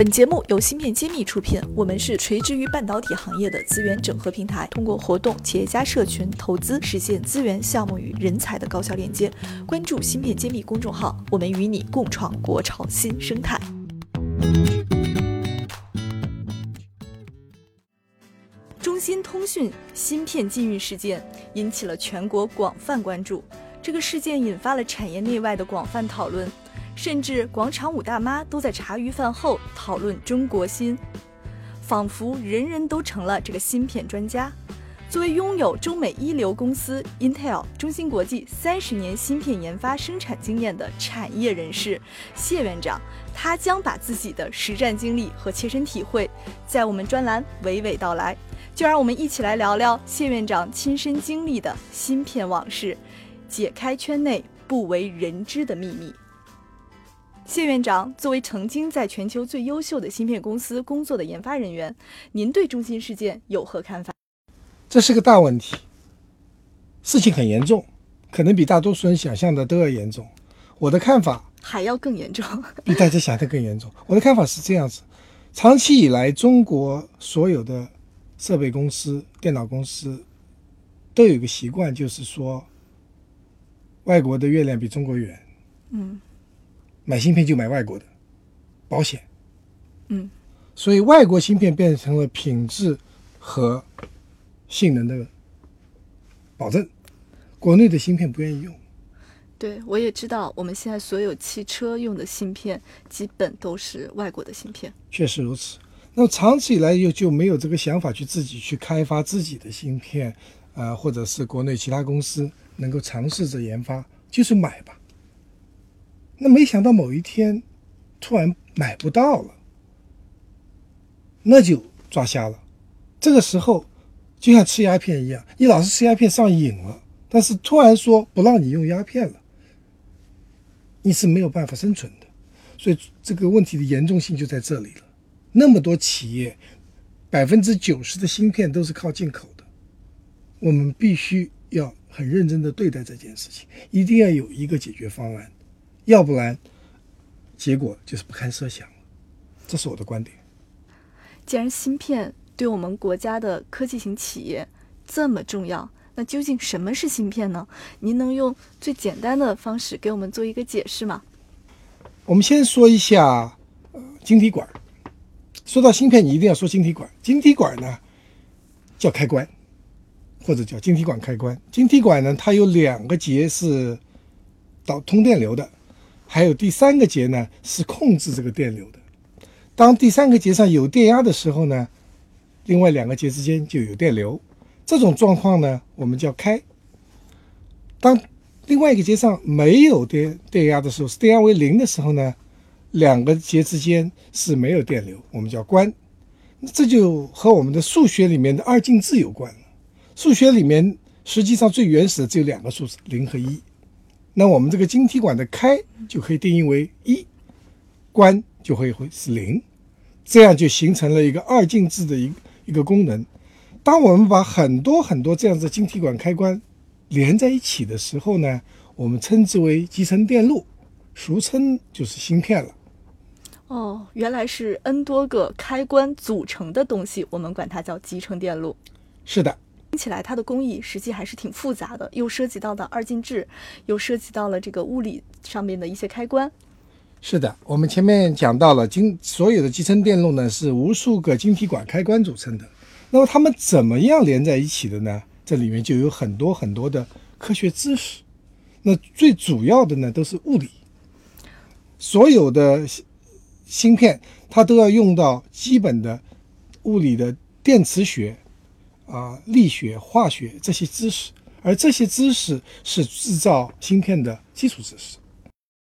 本节目由芯片揭秘出品，我们是垂直于半导体行业的资源整合平台，通过活动、企业家社群、投资，实现资源、项目与人才的高效链接。关注芯片揭秘公众号，我们与你共创国潮新生态。中兴通讯芯片禁运事件引起了全国广泛关注，这个事件引发了产业内外的广泛讨论。甚至广场舞大妈都在茶余饭后讨论中国芯，仿佛人人都成了这个芯片专家。作为拥有中美一流公司 Intel、中芯国际三十年芯片研发生产经验的产业人士谢院长，他将把自己的实战经历和切身体会，在我们专栏娓娓道来。就让我们一起来聊聊谢院长亲身经历的芯片往事，解开圈内不为人知的秘密。谢院长，作为曾经在全球最优秀的芯片公司工作的研发人员，您对中芯事件有何看法？这是个大问题，事情很严重，可能比大多数人想象的都要严重。我的看法还要更严重，比大家想的更严重。我的看法是这样子：长期以来，中国所有的设备公司、电脑公司都有一个习惯，就是说，外国的月亮比中国圆。嗯。买芯片就买外国的，保险。嗯，所以外国芯片变成了品质和性能的保证，国内的芯片不愿意用。对，我也知道，我们现在所有汽车用的芯片基本都是外国的芯片。确实如此。那么长期以来又就没有这个想法去自己去开发自己的芯片，啊，或者是国内其他公司能够尝试着研发，就是买吧。那没想到某一天，突然买不到了，那就抓瞎了。这个时候就像吃鸦片一样，你老是吃鸦片上瘾了，但是突然说不让你用鸦片了，你是没有办法生存的。所以这个问题的严重性就在这里了。那么多企业，百分之九十的芯片都是靠进口的，我们必须要很认真的对待这件事情，一定要有一个解决方案。要不然，结果就是不堪设想了。这是我的观点。既然芯片对我们国家的科技型企业这么重要，那究竟什么是芯片呢？您能用最简单的方式给我们做一个解释吗？我们先说一下呃晶体管。说到芯片，你一定要说晶体管。晶体管呢叫开关，或者叫晶体管开关。晶体管呢，它有两个节是导通电流的。还有第三个节呢，是控制这个电流的。当第三个节上有电压的时候呢，另外两个节之间就有电流。这种状况呢，我们叫开。当另外一个节上没有电电压的时候，电压为零的时候呢，两个节之间是没有电流，我们叫关。这就和我们的数学里面的二进制有关。数学里面实际上最原始的只有两个数字，零和一。那我们这个晶体管的开就可以定义为一，关就会会是零，这样就形成了一个二进制的一一个功能。当我们把很多很多这样子晶体管开关连在一起的时候呢，我们称之为集成电路，俗称就是芯片了。哦，原来是 n 多个开关组成的东西，我们管它叫集成电路。是的。听起来它的工艺实际还是挺复杂的，又涉及到了二进制，又涉及到了这个物理上面的一些开关。是的，我们前面讲到了晶所有的集成电路呢是无数个晶体管开关组成的。那么它们怎么样连在一起的呢？这里面就有很多很多的科学知识。那最主要的呢都是物理。所有的芯片它都要用到基本的物理的电磁学。啊，力学、化学这些知识，而这些知识是制造芯片的基础知识。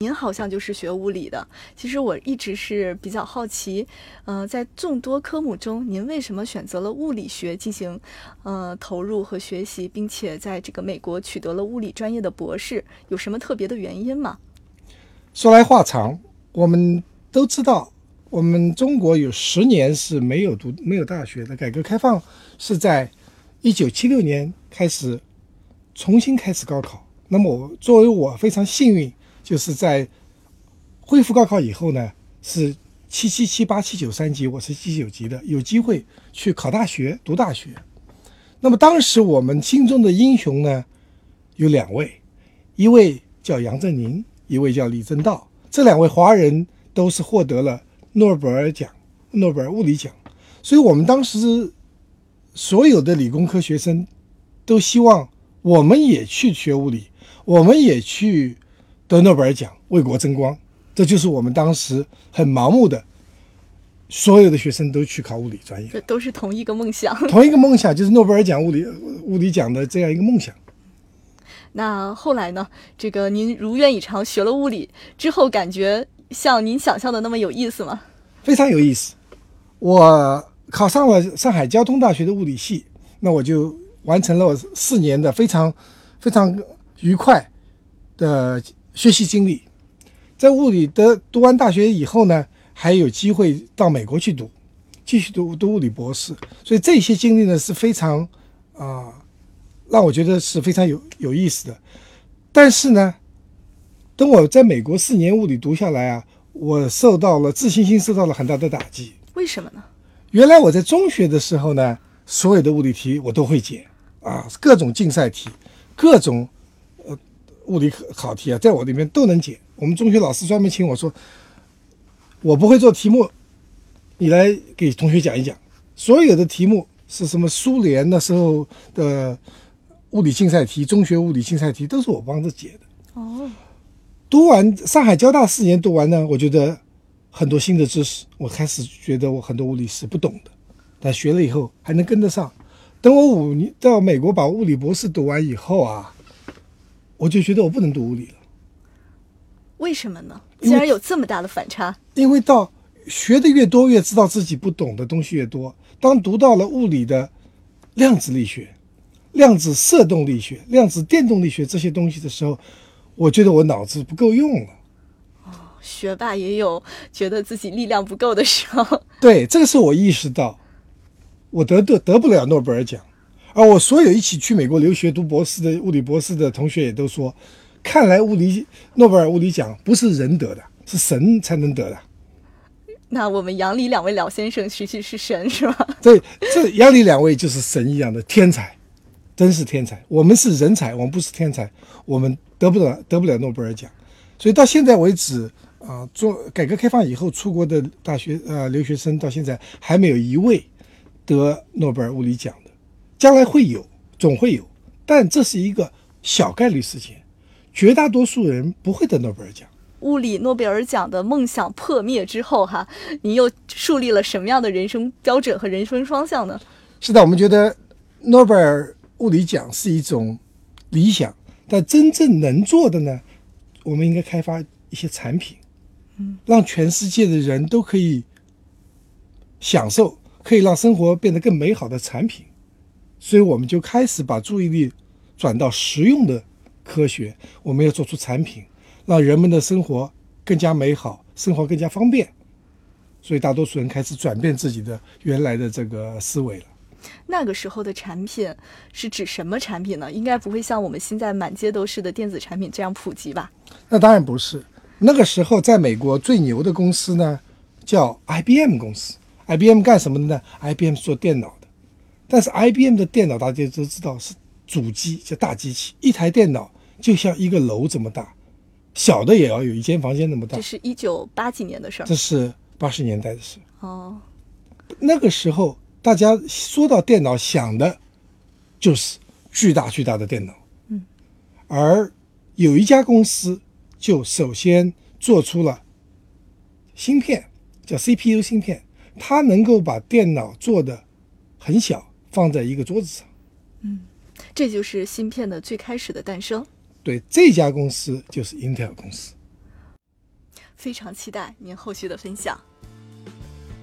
您好像就是学物理的，其实我一直是比较好奇，呃，在众多科目中，您为什么选择了物理学进行呃投入和学习，并且在这个美国取得了物理专业的博士？有什么特别的原因吗？说来话长，我们都知道。我们中国有十年是没有读没有大学的，改革开放是在一九七六年开始重新开始高考。那么我作为我非常幸运，就是在恢复高考以后呢，是七七七八七九三级，我是七九级的，有机会去考大学、读大学。那么当时我们心中的英雄呢，有两位，一位叫杨振宁，一位叫李政道。这两位华人都是获得了诺贝尔奖、诺贝尔物理奖，所以我们当时所有的理工科学生都希望我们也去学物理，我们也去得诺贝尔奖，为国争光。这就是我们当时很盲目的，所有的学生都去考物理专业，这都是同一个梦想。同一个梦想就是诺贝尔奖物理物理奖的这样一个梦想。那后来呢？这个您如愿以偿学了物理之后，感觉像您想象的那么有意思吗？非常有意思。我考上了上海交通大学的物理系，那我就完成了四年的非常非常愉快的学习经历。在物理的读完大学以后呢，还有机会到美国去读，继续读读物理博士。所以这些经历呢是非常啊，让我觉得是非常有有意思的。但是呢，等我在美国四年物理读下来啊，我受到了自信心受到了很大的打击。为什么呢？原来我在中学的时候呢，所有的物理题我都会解啊，各种竞赛题，各种呃物理考考题啊，在我里面都能解。我们中学老师专门请我说：“我不会做题目，你来给同学讲一讲。所有的题目是什么？苏联那时候的物理竞赛题，中学物理竞赛题都是我帮着解的。”哦，读完上海交大四年读完呢，我觉得很多新的知识，我开始觉得我很多物理是不懂的，但学了以后还能跟得上。等我五年到美国把物理博士读完以后啊，我就觉得我不能读物理了。为什么呢？竟然有这么大的反差？因为到学的越多，越知道自己不懂的东西越多。当读到了物理的量子力学、量子色动力学、量子电动力学这些东西的时候，我觉得我脑子不够用了。哦，学霸也有觉得自己力量不够的时候。对，这个时候我意识到，我得得得不了诺贝尔奖，而我所有一起去美国留学读博士的物理博士的同学也都说。看来物理诺贝尔物理奖不是人得的，是神才能得的。那我们杨李两位老先生其实是神是吧？对，这杨李两位就是神一样的天才，真是天才。我们是人才，我们不是天才，我们得不了得不了诺贝尔奖。所以到现在为止啊，做改革开放以后出国的大学呃留学生到现在还没有一位得诺贝尔物理奖的，将来会有，总会有，但这是一个小概率事件。绝大多数人不会得诺贝尔奖。物理诺贝尔奖的梦想破灭之后，哈，你又树立了什么样的人生标准和人生方向呢？是的，我们觉得诺贝尔物理奖是一种理想，但真正能做的呢，我们应该开发一些产品，嗯，让全世界的人都可以享受，可以让生活变得更美好的产品。所以，我们就开始把注意力转到实用的。科学，我们要做出产品，让人们的生活更加美好，生活更加方便。所以，大多数人开始转变自己的原来的这个思维了。那个时候的产品是指什么产品呢？应该不会像我们现在满街都是的电子产品这样普及吧？那当然不是。那个时候，在美国最牛的公司呢，叫 IBM 公司。IBM 干什么的呢？IBM 做电脑的。但是 IBM 的电脑大家都知道是主机，叫大机器，一台电脑。就像一个楼这么大，小的也要有一间房间那么大。这是一九八几年的事儿。这是八十年代的事。哦，那个时候大家说到电脑，想的就是巨大巨大的电脑。嗯。而有一家公司就首先做出了芯片，叫 CPU 芯片，它能够把电脑做的很小，放在一个桌子上。嗯，这就是芯片的最开始的诞生。对这家公司就是 Intel 公司，非常期待您后续的分享。